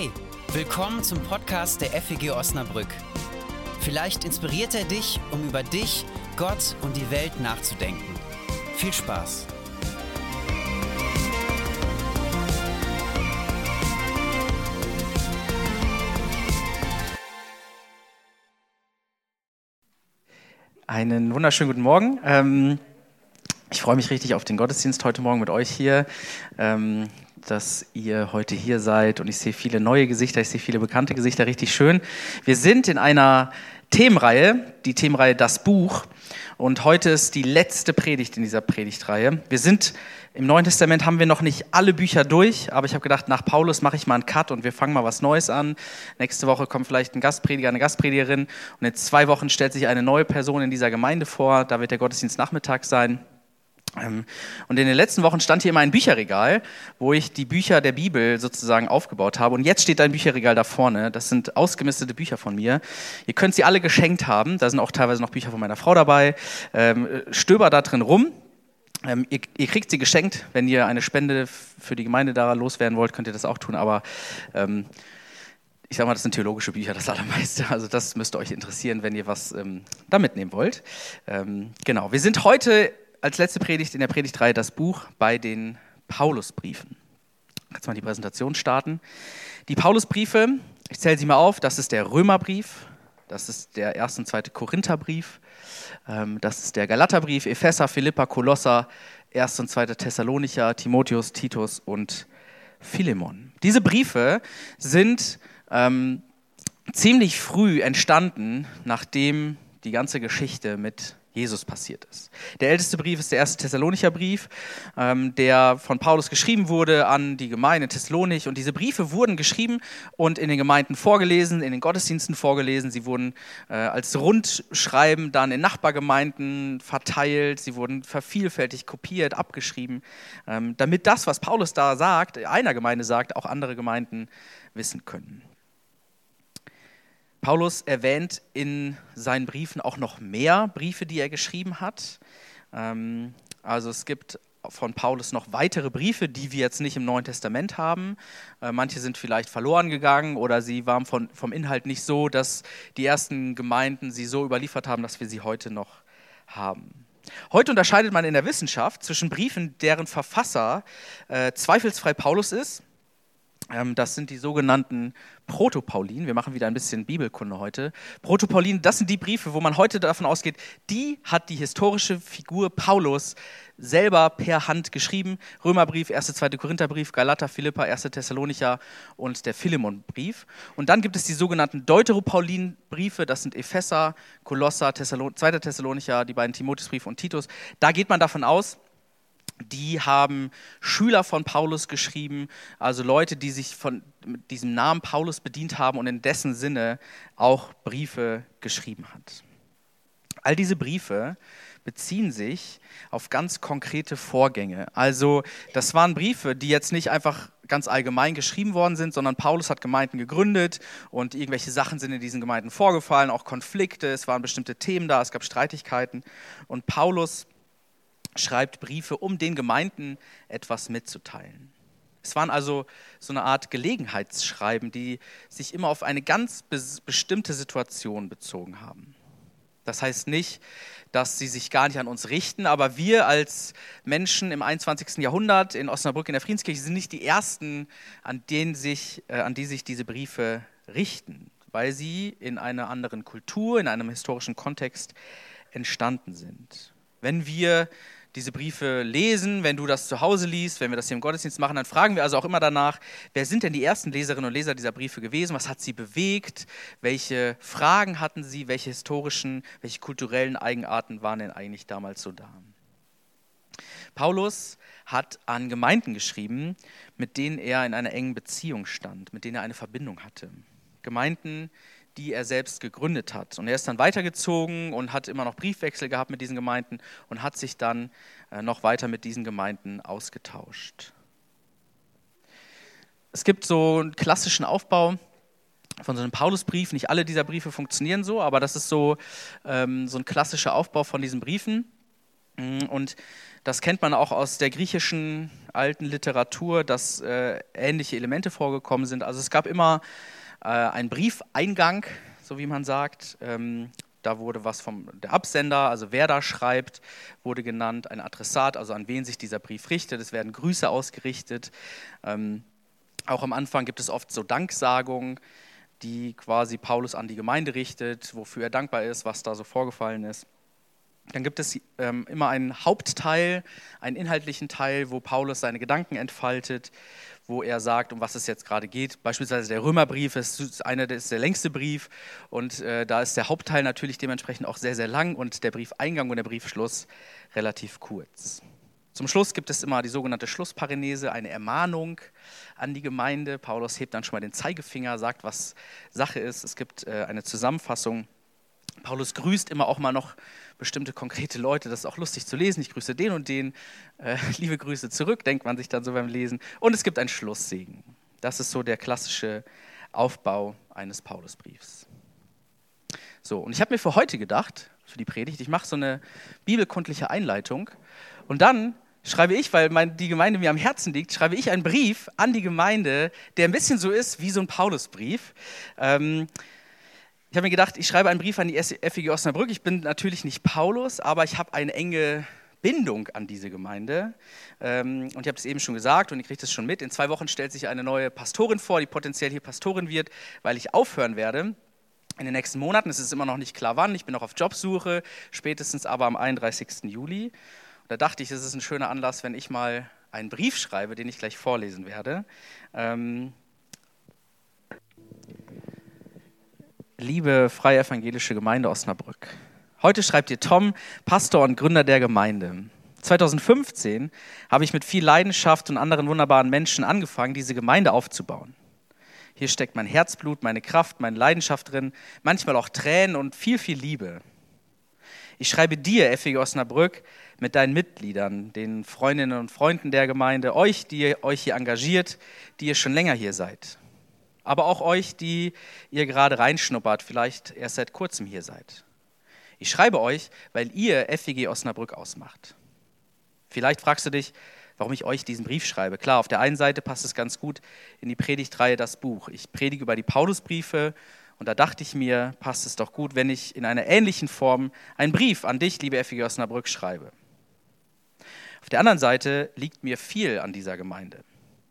Hey, willkommen zum Podcast der FEG Osnabrück. Vielleicht inspiriert er dich, um über dich, Gott und die Welt nachzudenken. Viel Spaß! Einen wunderschönen guten Morgen. Ähm, ich freue mich richtig auf den Gottesdienst heute Morgen mit euch hier. Ähm, dass ihr heute hier seid und ich sehe viele neue Gesichter, ich sehe viele bekannte Gesichter, richtig schön. Wir sind in einer Themenreihe, die Themenreihe Das Buch und heute ist die letzte Predigt in dieser Predigtreihe. Wir sind im Neuen Testament haben wir noch nicht alle Bücher durch, aber ich habe gedacht, nach Paulus mache ich mal einen Cut und wir fangen mal was Neues an. Nächste Woche kommt vielleicht ein Gastprediger, eine Gastpredigerin und in zwei Wochen stellt sich eine neue Person in dieser Gemeinde vor. Da wird der Gottesdienst Nachmittag sein. Ähm, und in den letzten Wochen stand hier immer ein Bücherregal, wo ich die Bücher der Bibel sozusagen aufgebaut habe. Und jetzt steht ein Bücherregal da vorne. Das sind ausgemistete Bücher von mir. Ihr könnt sie alle geschenkt haben. Da sind auch teilweise noch Bücher von meiner Frau dabei. Ähm, stöber da drin rum. Ähm, ihr, ihr, kriegt sie geschenkt. Wenn ihr eine Spende für die Gemeinde da loswerden wollt, könnt ihr das auch tun. Aber ähm, ich sage mal, das sind theologische Bücher, das allermeiste. Also das müsste euch interessieren, wenn ihr was ähm, da mitnehmen wollt. Ähm, genau, wir sind heute als letzte Predigt in der Predigtreihe das Buch bei den Paulusbriefen. Jetzt mal die Präsentation starten. Die Paulusbriefe, ich zähle sie mal auf, das ist der Römerbrief, das ist der erste und zweite Korintherbrief, ähm, das ist der Galaterbrief, Epheser, Philippa, Kolosser, 1. und 2. Thessalonicher, Timotheus, Titus und Philemon. Diese Briefe sind ähm, ziemlich früh entstanden, nachdem die ganze Geschichte mit Jesus passiert ist. Der älteste Brief ist der erste Thessalonicher Brief, ähm, der von Paulus geschrieben wurde an die Gemeinde Thessalonik. Und diese Briefe wurden geschrieben und in den Gemeinden vorgelesen, in den Gottesdiensten vorgelesen. Sie wurden äh, als Rundschreiben dann in Nachbargemeinden verteilt. Sie wurden vervielfältigt kopiert, abgeschrieben, ähm, damit das, was Paulus da sagt, einer Gemeinde sagt, auch andere Gemeinden wissen können. Paulus erwähnt in seinen Briefen auch noch mehr Briefe, die er geschrieben hat. Ähm, also es gibt von Paulus noch weitere Briefe, die wir jetzt nicht im Neuen Testament haben. Äh, manche sind vielleicht verloren gegangen oder sie waren von, vom Inhalt nicht so, dass die ersten Gemeinden sie so überliefert haben, dass wir sie heute noch haben. Heute unterscheidet man in der Wissenschaft zwischen Briefen, deren Verfasser äh, zweifelsfrei Paulus ist das sind die sogenannten Protopaulinen. Wir machen wieder ein bisschen Bibelkunde heute. Protopaulinen, das sind die Briefe, wo man heute davon ausgeht, die hat die historische Figur Paulus selber per Hand geschrieben. Römerbrief, 1., 2. Korintherbrief, Galater, Philippa, 1. Thessalonicher und der Philemonbrief. Und dann gibt es die sogenannten Deuteropaulinbriefe, das sind Epheser, Kolosser, Thessalon 2. Thessalonicher, die beiden Timotheusbriefe und Titus. Da geht man davon aus, die haben Schüler von Paulus geschrieben, also Leute, die sich von diesem Namen Paulus bedient haben und in dessen Sinne auch Briefe geschrieben hat. All diese Briefe beziehen sich auf ganz konkrete Vorgänge. Also das waren Briefe, die jetzt nicht einfach ganz allgemein geschrieben worden sind, sondern Paulus hat Gemeinden gegründet und irgendwelche Sachen sind in diesen Gemeinden vorgefallen, auch Konflikte, es waren bestimmte Themen da, es gab Streitigkeiten und Paulus schreibt Briefe, um den Gemeinden etwas mitzuteilen. Es waren also so eine Art Gelegenheitsschreiben, die sich immer auf eine ganz bestimmte Situation bezogen haben. Das heißt nicht, dass sie sich gar nicht an uns richten, aber wir als Menschen im 21. Jahrhundert in Osnabrück in der Friedenskirche sind nicht die Ersten, an, denen sich, äh, an die sich diese Briefe richten, weil sie in einer anderen Kultur, in einem historischen Kontext entstanden sind. Wenn wir diese Briefe lesen, wenn du das zu Hause liest, wenn wir das hier im Gottesdienst machen, dann fragen wir also auch immer danach, wer sind denn die ersten Leserinnen und Leser dieser Briefe gewesen? Was hat sie bewegt? Welche Fragen hatten sie? Welche historischen, welche kulturellen Eigenarten waren denn eigentlich damals so da? Paulus hat an Gemeinden geschrieben, mit denen er in einer engen Beziehung stand, mit denen er eine Verbindung hatte. Gemeinden, die er selbst gegründet hat. Und er ist dann weitergezogen und hat immer noch Briefwechsel gehabt mit diesen Gemeinden und hat sich dann äh, noch weiter mit diesen Gemeinden ausgetauscht. Es gibt so einen klassischen Aufbau von so einem Paulusbrief. Nicht alle dieser Briefe funktionieren so, aber das ist so, ähm, so ein klassischer Aufbau von diesen Briefen. Und das kennt man auch aus der griechischen alten Literatur, dass äh, ähnliche Elemente vorgekommen sind. Also es gab immer äh, einen Briefeingang, so wie man sagt. Ähm, da wurde was vom der Absender, also wer da schreibt, wurde genannt, ein Adressat, also an wen sich dieser Brief richtet. Es werden Grüße ausgerichtet. Ähm, auch am Anfang gibt es oft so Danksagungen, die quasi Paulus an die Gemeinde richtet, wofür er dankbar ist, was da so vorgefallen ist. Dann gibt es ähm, immer einen Hauptteil, einen inhaltlichen Teil, wo Paulus seine Gedanken entfaltet, wo er sagt, um was es jetzt gerade geht. Beispielsweise der Römerbrief ist, einer, das ist der längste Brief und äh, da ist der Hauptteil natürlich dementsprechend auch sehr, sehr lang und der Briefeingang und der Briefschluss relativ kurz. Zum Schluss gibt es immer die sogenannte Schlussparenese, eine Ermahnung an die Gemeinde. Paulus hebt dann schon mal den Zeigefinger, sagt, was Sache ist. Es gibt äh, eine Zusammenfassung. Paulus grüßt immer auch mal noch bestimmte konkrete Leute. Das ist auch lustig zu lesen. Ich grüße den und den. Äh, liebe Grüße zurück, denkt man sich dann so beim Lesen. Und es gibt einen Schlusssegen. Das ist so der klassische Aufbau eines Paulusbriefs. So, und ich habe mir für heute gedacht, für die Predigt, ich mache so eine bibelkundliche Einleitung und dann schreibe ich, weil mein, die Gemeinde mir am Herzen liegt, schreibe ich einen Brief an die Gemeinde, der ein bisschen so ist wie so ein Paulusbrief. Ähm, ich habe mir gedacht, ich schreibe einen Brief an die FEG Osnabrück. Ich bin natürlich nicht Paulus, aber ich habe eine enge Bindung an diese Gemeinde. Ähm, und ich habe es eben schon gesagt und ich kriege das schon mit. In zwei Wochen stellt sich eine neue Pastorin vor, die potenziell hier Pastorin wird, weil ich aufhören werde. In den nächsten Monaten, es ist immer noch nicht klar wann, ich bin noch auf Jobsuche, spätestens aber am 31. Juli. Da dachte ich, es ist ein schöner Anlass, wenn ich mal einen Brief schreibe, den ich gleich vorlesen werde. Ähm, liebe Freie Evangelische Gemeinde Osnabrück, heute schreibt ihr Tom, Pastor und Gründer der Gemeinde. 2015 habe ich mit viel Leidenschaft und anderen wunderbaren Menschen angefangen, diese Gemeinde aufzubauen. Hier steckt mein Herzblut, meine Kraft, meine Leidenschaft drin, manchmal auch Tränen und viel, viel Liebe. Ich schreibe dir, FEG Osnabrück, mit deinen Mitgliedern, den Freundinnen und Freunden der Gemeinde, euch, die ihr euch hier engagiert, die ihr schon länger hier seid. Aber auch euch, die ihr gerade reinschnuppert, vielleicht erst seit kurzem hier seid. Ich schreibe euch, weil ihr FEG Osnabrück ausmacht. Vielleicht fragst du dich, warum ich euch diesen Brief schreibe. Klar, auf der einen Seite passt es ganz gut in die Predigtreihe das Buch. Ich predige über die Paulusbriefe und da dachte ich mir, passt es doch gut, wenn ich in einer ähnlichen Form einen Brief an dich, liebe FEG Osnabrück, schreibe. Auf der anderen Seite liegt mir viel an dieser Gemeinde.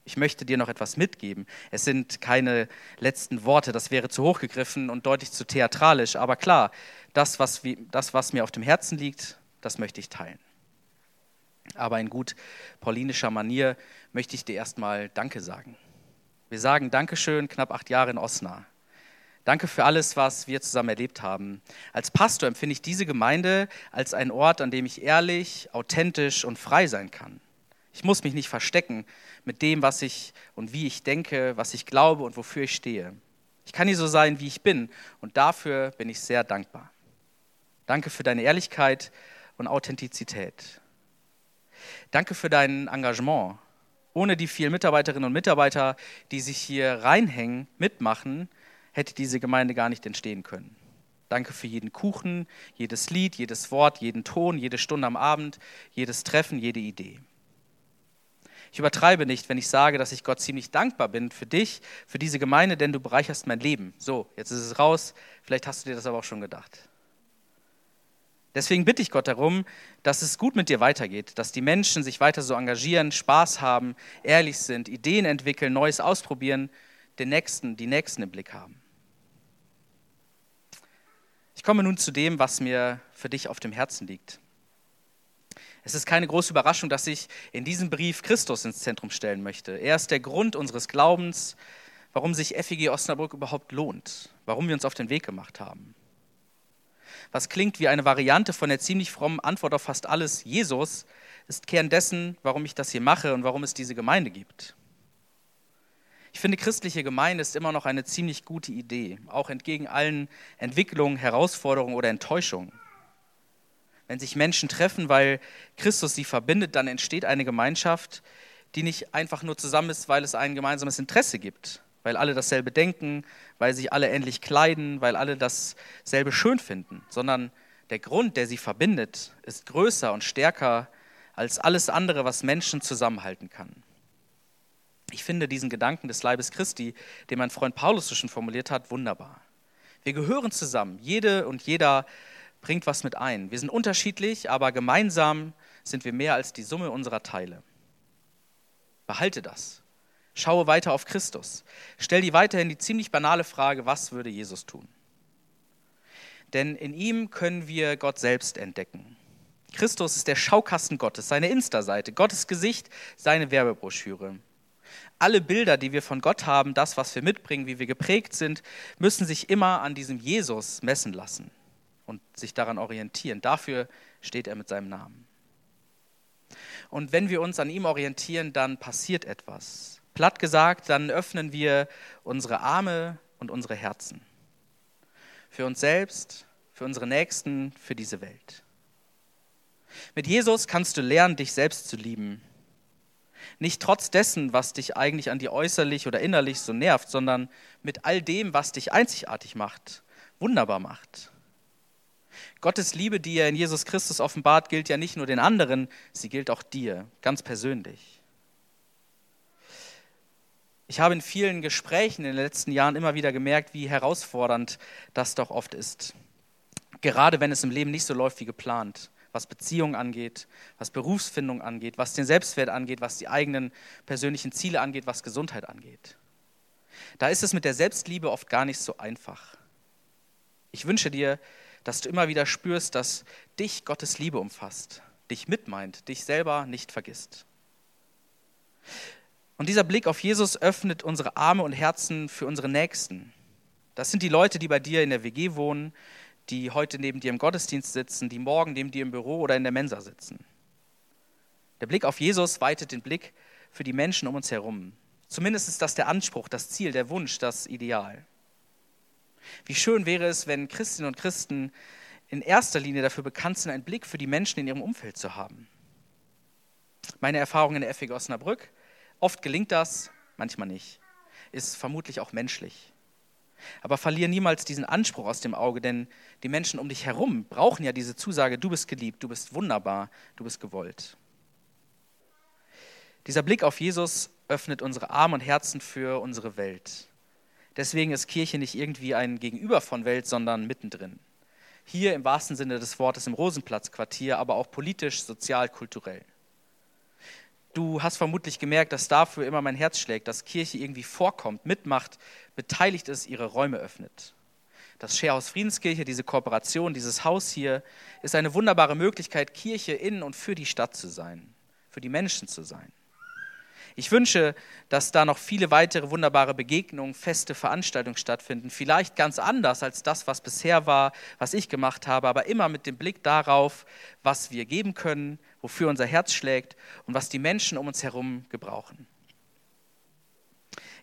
Ich möchte dir noch etwas mitgeben. Es sind keine letzten Worte, das wäre zu hoch gegriffen und deutlich zu theatralisch. Aber klar, das was, das, was mir auf dem Herzen liegt, das möchte ich teilen. Aber in gut paulinischer Manier möchte ich dir erstmal Danke sagen. Wir sagen Dankeschön, knapp acht Jahre in Osnabrück. Danke für alles, was wir zusammen erlebt haben. Als Pastor empfinde ich diese Gemeinde als einen Ort, an dem ich ehrlich, authentisch und frei sein kann. Ich muss mich nicht verstecken mit dem, was ich und wie ich denke, was ich glaube und wofür ich stehe. Ich kann hier so sein, wie ich bin und dafür bin ich sehr dankbar. Danke für deine Ehrlichkeit und Authentizität. Danke für dein Engagement. Ohne die vielen Mitarbeiterinnen und Mitarbeiter, die sich hier reinhängen, mitmachen, hätte diese Gemeinde gar nicht entstehen können. Danke für jeden Kuchen, jedes Lied, jedes Wort, jeden Ton, jede Stunde am Abend, jedes Treffen, jede Idee. Ich übertreibe nicht, wenn ich sage, dass ich Gott ziemlich dankbar bin für dich, für diese Gemeinde, denn du bereicherst mein Leben. So, jetzt ist es raus. Vielleicht hast du dir das aber auch schon gedacht. Deswegen bitte ich Gott darum, dass es gut mit dir weitergeht, dass die Menschen sich weiter so engagieren, Spaß haben, ehrlich sind, Ideen entwickeln, Neues ausprobieren den Nächsten, die Nächsten im Blick haben. Ich komme nun zu dem, was mir für dich auf dem Herzen liegt. Es ist keine große Überraschung, dass ich in diesem Brief Christus ins Zentrum stellen möchte. Er ist der Grund unseres Glaubens, warum sich FEG Osnabrück überhaupt lohnt, warum wir uns auf den Weg gemacht haben. Was klingt wie eine Variante von der ziemlich frommen Antwort auf fast alles, Jesus, ist Kern dessen, warum ich das hier mache und warum es diese Gemeinde gibt. Ich finde, christliche Gemeinde ist immer noch eine ziemlich gute Idee, auch entgegen allen Entwicklungen, Herausforderungen oder Enttäuschungen. Wenn sich Menschen treffen, weil Christus sie verbindet, dann entsteht eine Gemeinschaft, die nicht einfach nur zusammen ist, weil es ein gemeinsames Interesse gibt, weil alle dasselbe denken, weil sich alle ähnlich kleiden, weil alle dasselbe schön finden, sondern der Grund, der sie verbindet, ist größer und stärker als alles andere, was Menschen zusammenhalten kann. Ich finde diesen Gedanken des Leibes Christi, den mein Freund Paulus so schon formuliert hat, wunderbar. Wir gehören zusammen. Jede und jeder bringt was mit ein. Wir sind unterschiedlich, aber gemeinsam sind wir mehr als die Summe unserer Teile. Behalte das. Schaue weiter auf Christus. Stell dir weiterhin die ziemlich banale Frage, was würde Jesus tun? Denn in ihm können wir Gott selbst entdecken. Christus ist der Schaukasten Gottes, seine Insta-Seite, Gottes Gesicht, seine Werbebroschüre. Alle Bilder, die wir von Gott haben, das, was wir mitbringen, wie wir geprägt sind, müssen sich immer an diesem Jesus messen lassen und sich daran orientieren. Dafür steht er mit seinem Namen. Und wenn wir uns an ihm orientieren, dann passiert etwas. Platt gesagt, dann öffnen wir unsere Arme und unsere Herzen. Für uns selbst, für unsere Nächsten, für diese Welt. Mit Jesus kannst du lernen, dich selbst zu lieben. Nicht trotz dessen, was dich eigentlich an dir äußerlich oder innerlich so nervt, sondern mit all dem, was dich einzigartig macht, wunderbar macht. Gottes Liebe, die er in Jesus Christus offenbart, gilt ja nicht nur den anderen, sie gilt auch dir, ganz persönlich. Ich habe in vielen Gesprächen in den letzten Jahren immer wieder gemerkt, wie herausfordernd das doch oft ist. Gerade wenn es im Leben nicht so läuft wie geplant, was Beziehungen angeht, was Berufsfindung angeht, was den Selbstwert angeht, was die eigenen persönlichen Ziele angeht, was Gesundheit angeht. Da ist es mit der Selbstliebe oft gar nicht so einfach. Ich wünsche dir, dass du immer wieder spürst, dass dich Gottes Liebe umfasst, dich mitmeint, dich selber nicht vergisst. Und dieser Blick auf Jesus öffnet unsere Arme und Herzen für unsere Nächsten. Das sind die Leute, die bei dir in der WG wohnen, die heute neben dir im Gottesdienst sitzen, die morgen neben dir im Büro oder in der Mensa sitzen. Der Blick auf Jesus weitet den Blick für die Menschen um uns herum. Zumindest ist das der Anspruch, das Ziel, der Wunsch, das Ideal. Wie schön wäre es, wenn Christinnen und Christen in erster Linie dafür bekannt sind, einen Blick für die Menschen in ihrem Umfeld zu haben. Meine Erfahrung in der FEG Osnabrück, oft gelingt das, manchmal nicht, ist vermutlich auch menschlich. Aber verliere niemals diesen Anspruch aus dem Auge, denn die Menschen um dich herum brauchen ja diese Zusage, du bist geliebt, du bist wunderbar, du bist gewollt. Dieser Blick auf Jesus öffnet unsere Arme und Herzen für unsere Welt. Deswegen ist Kirche nicht irgendwie ein Gegenüber von Welt, sondern mittendrin. Hier im wahrsten Sinne des Wortes im Rosenplatzquartier, aber auch politisch, sozial, kulturell. Du hast vermutlich gemerkt, dass dafür immer mein Herz schlägt, dass Kirche irgendwie vorkommt, mitmacht, beteiligt ist, ihre Räume öffnet. Das Sharehaus Friedenskirche, diese Kooperation, dieses Haus hier, ist eine wunderbare Möglichkeit, Kirche in und für die Stadt zu sein, für die Menschen zu sein. Ich wünsche, dass da noch viele weitere wunderbare Begegnungen, feste Veranstaltungen stattfinden. Vielleicht ganz anders als das, was bisher war, was ich gemacht habe, aber immer mit dem Blick darauf, was wir geben können, wofür unser Herz schlägt und was die Menschen um uns herum gebrauchen.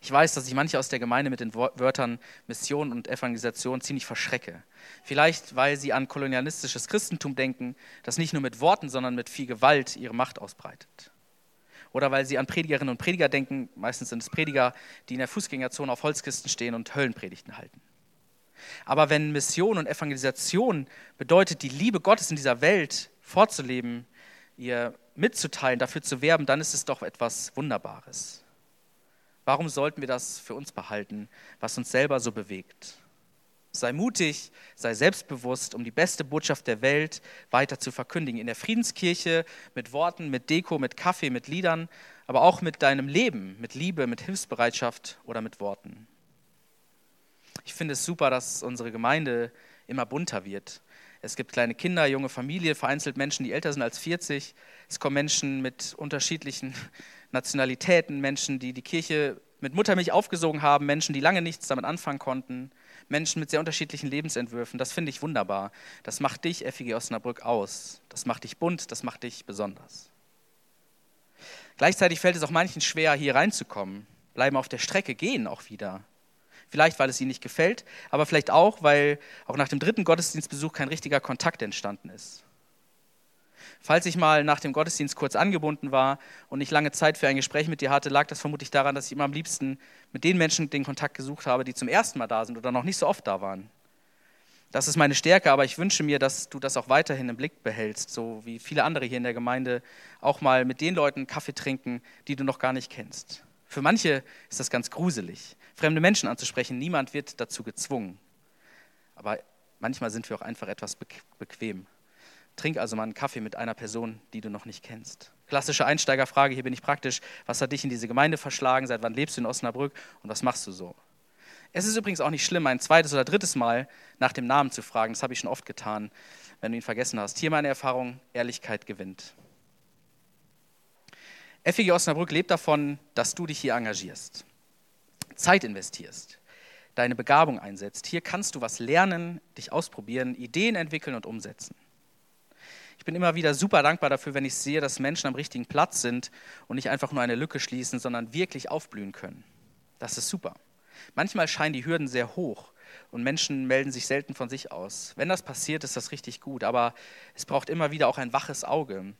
Ich weiß, dass ich manche aus der Gemeinde mit den Wörtern Mission und Evangelisation ziemlich verschrecke. Vielleicht, weil sie an kolonialistisches Christentum denken, das nicht nur mit Worten, sondern mit viel Gewalt ihre Macht ausbreitet oder weil sie an Predigerinnen und Prediger denken, meistens sind es Prediger, die in der Fußgängerzone auf Holzkisten stehen und Höllenpredigten halten. Aber wenn Mission und Evangelisation bedeutet, die Liebe Gottes in dieser Welt vorzuleben, ihr mitzuteilen, dafür zu werben, dann ist es doch etwas Wunderbares. Warum sollten wir das für uns behalten, was uns selber so bewegt? Sei mutig, sei selbstbewusst, um die beste Botschaft der Welt weiter zu verkündigen. In der Friedenskirche mit Worten, mit Deko, mit Kaffee, mit Liedern, aber auch mit deinem Leben, mit Liebe, mit Hilfsbereitschaft oder mit Worten. Ich finde es super, dass unsere Gemeinde immer bunter wird. Es gibt kleine Kinder, junge Familien, vereinzelt Menschen, die älter sind als 40. Es kommen Menschen mit unterschiedlichen Nationalitäten, Menschen, die die Kirche mit Muttermilch aufgesogen haben, Menschen, die lange nichts damit anfangen konnten. Menschen mit sehr unterschiedlichen Lebensentwürfen. Das finde ich wunderbar. Das macht dich, FIG Osnabrück, aus. Das macht dich bunt, das macht dich besonders. Gleichzeitig fällt es auch manchen schwer, hier reinzukommen, bleiben auf der Strecke, gehen auch wieder. Vielleicht, weil es ihnen nicht gefällt, aber vielleicht auch, weil auch nach dem dritten Gottesdienstbesuch kein richtiger Kontakt entstanden ist. Falls ich mal nach dem Gottesdienst kurz angebunden war und nicht lange Zeit für ein Gespräch mit dir hatte, lag das vermutlich daran, dass ich immer am liebsten mit den Menschen den Kontakt gesucht habe, die zum ersten Mal da sind oder noch nicht so oft da waren. Das ist meine Stärke, aber ich wünsche mir, dass du das auch weiterhin im Blick behältst, so wie viele andere hier in der Gemeinde auch mal mit den Leuten Kaffee trinken, die du noch gar nicht kennst. Für manche ist das ganz gruselig, fremde Menschen anzusprechen. Niemand wird dazu gezwungen. Aber manchmal sind wir auch einfach etwas bequem. Trink also mal einen Kaffee mit einer Person, die du noch nicht kennst. Klassische Einsteigerfrage, hier bin ich praktisch. Was hat dich in diese Gemeinde verschlagen? Seit wann lebst du in Osnabrück? Und was machst du so? Es ist übrigens auch nicht schlimm, ein zweites oder drittes Mal nach dem Namen zu fragen. Das habe ich schon oft getan, wenn du ihn vergessen hast. Hier meine Erfahrung, Ehrlichkeit gewinnt. FEG Osnabrück lebt davon, dass du dich hier engagierst, Zeit investierst, deine Begabung einsetzt. Hier kannst du was lernen, dich ausprobieren, Ideen entwickeln und umsetzen. Ich bin immer wieder super dankbar dafür, wenn ich sehe, dass Menschen am richtigen Platz sind und nicht einfach nur eine Lücke schließen, sondern wirklich aufblühen können. Das ist super. Manchmal scheinen die Hürden sehr hoch und Menschen melden sich selten von sich aus. Wenn das passiert, ist das richtig gut, aber es braucht immer wieder auch ein waches Auge.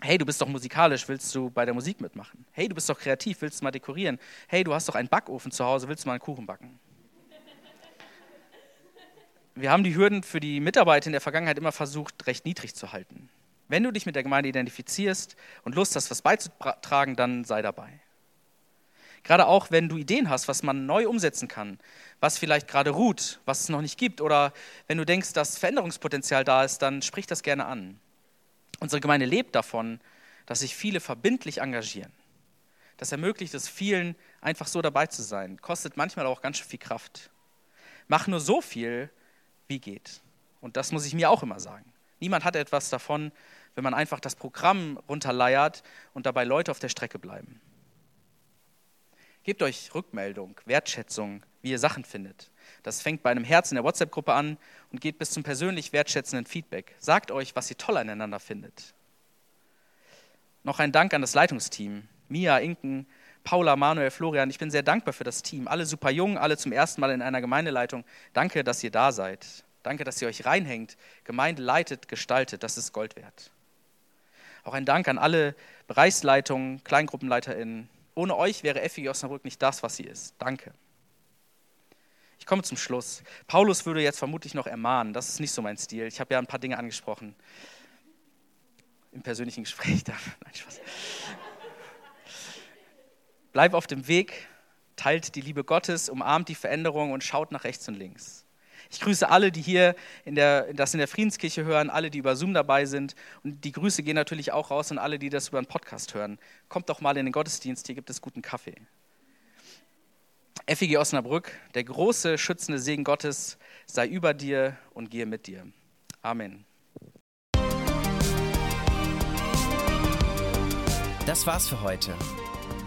Hey, du bist doch musikalisch, willst du bei der Musik mitmachen? Hey, du bist doch kreativ, willst du mal dekorieren? Hey, du hast doch einen Backofen zu Hause, willst du mal einen Kuchen backen? Wir haben die Hürden für die Mitarbeit in der Vergangenheit immer versucht, recht niedrig zu halten. Wenn du dich mit der Gemeinde identifizierst und Lust hast, was beizutragen, dann sei dabei. Gerade auch, wenn du Ideen hast, was man neu umsetzen kann, was vielleicht gerade ruht, was es noch nicht gibt, oder wenn du denkst, dass Veränderungspotenzial da ist, dann sprich das gerne an. Unsere Gemeinde lebt davon, dass sich viele verbindlich engagieren. Das ermöglicht es vielen, einfach so dabei zu sein. Kostet manchmal auch ganz schön viel Kraft. Mach nur so viel, wie geht. Und das muss ich mir auch immer sagen. Niemand hat etwas davon, wenn man einfach das Programm runterleiert und dabei Leute auf der Strecke bleiben. Gebt euch Rückmeldung, Wertschätzung, wie ihr Sachen findet. Das fängt bei einem Herz in der WhatsApp-Gruppe an und geht bis zum persönlich wertschätzenden Feedback. Sagt euch, was ihr toll aneinander findet. Noch ein Dank an das Leitungsteam. Mia, Inken, Paula, Manuel, Florian. Ich bin sehr dankbar für das Team. Alle super jung, alle zum ersten Mal in einer Gemeindeleitung. Danke, dass ihr da seid. Danke, dass ihr euch reinhängt, Gemeinde leitet, gestaltet. Das ist Gold wert. Auch ein Dank an alle Bereichsleitungen, KleingruppenleiterInnen, ohne euch wäre FEG Osnabrück nicht das, was sie ist. Danke. Ich komme zum Schluss. Paulus würde jetzt vermutlich noch ermahnen. Das ist nicht so mein Stil. Ich habe ja ein paar Dinge angesprochen. Im persönlichen Gespräch. Da. Nein, Spaß. Bleib auf dem Weg, teilt die Liebe Gottes, umarmt die Veränderung und schaut nach rechts und links. Ich grüße alle, die hier in der, das in der Friedenskirche hören, alle, die über Zoom dabei sind. Und die Grüße gehen natürlich auch raus an alle, die das über einen Podcast hören. Kommt doch mal in den Gottesdienst, hier gibt es guten Kaffee. FEG Osnabrück, der große schützende Segen Gottes sei über dir und gehe mit dir. Amen. Das war's für heute.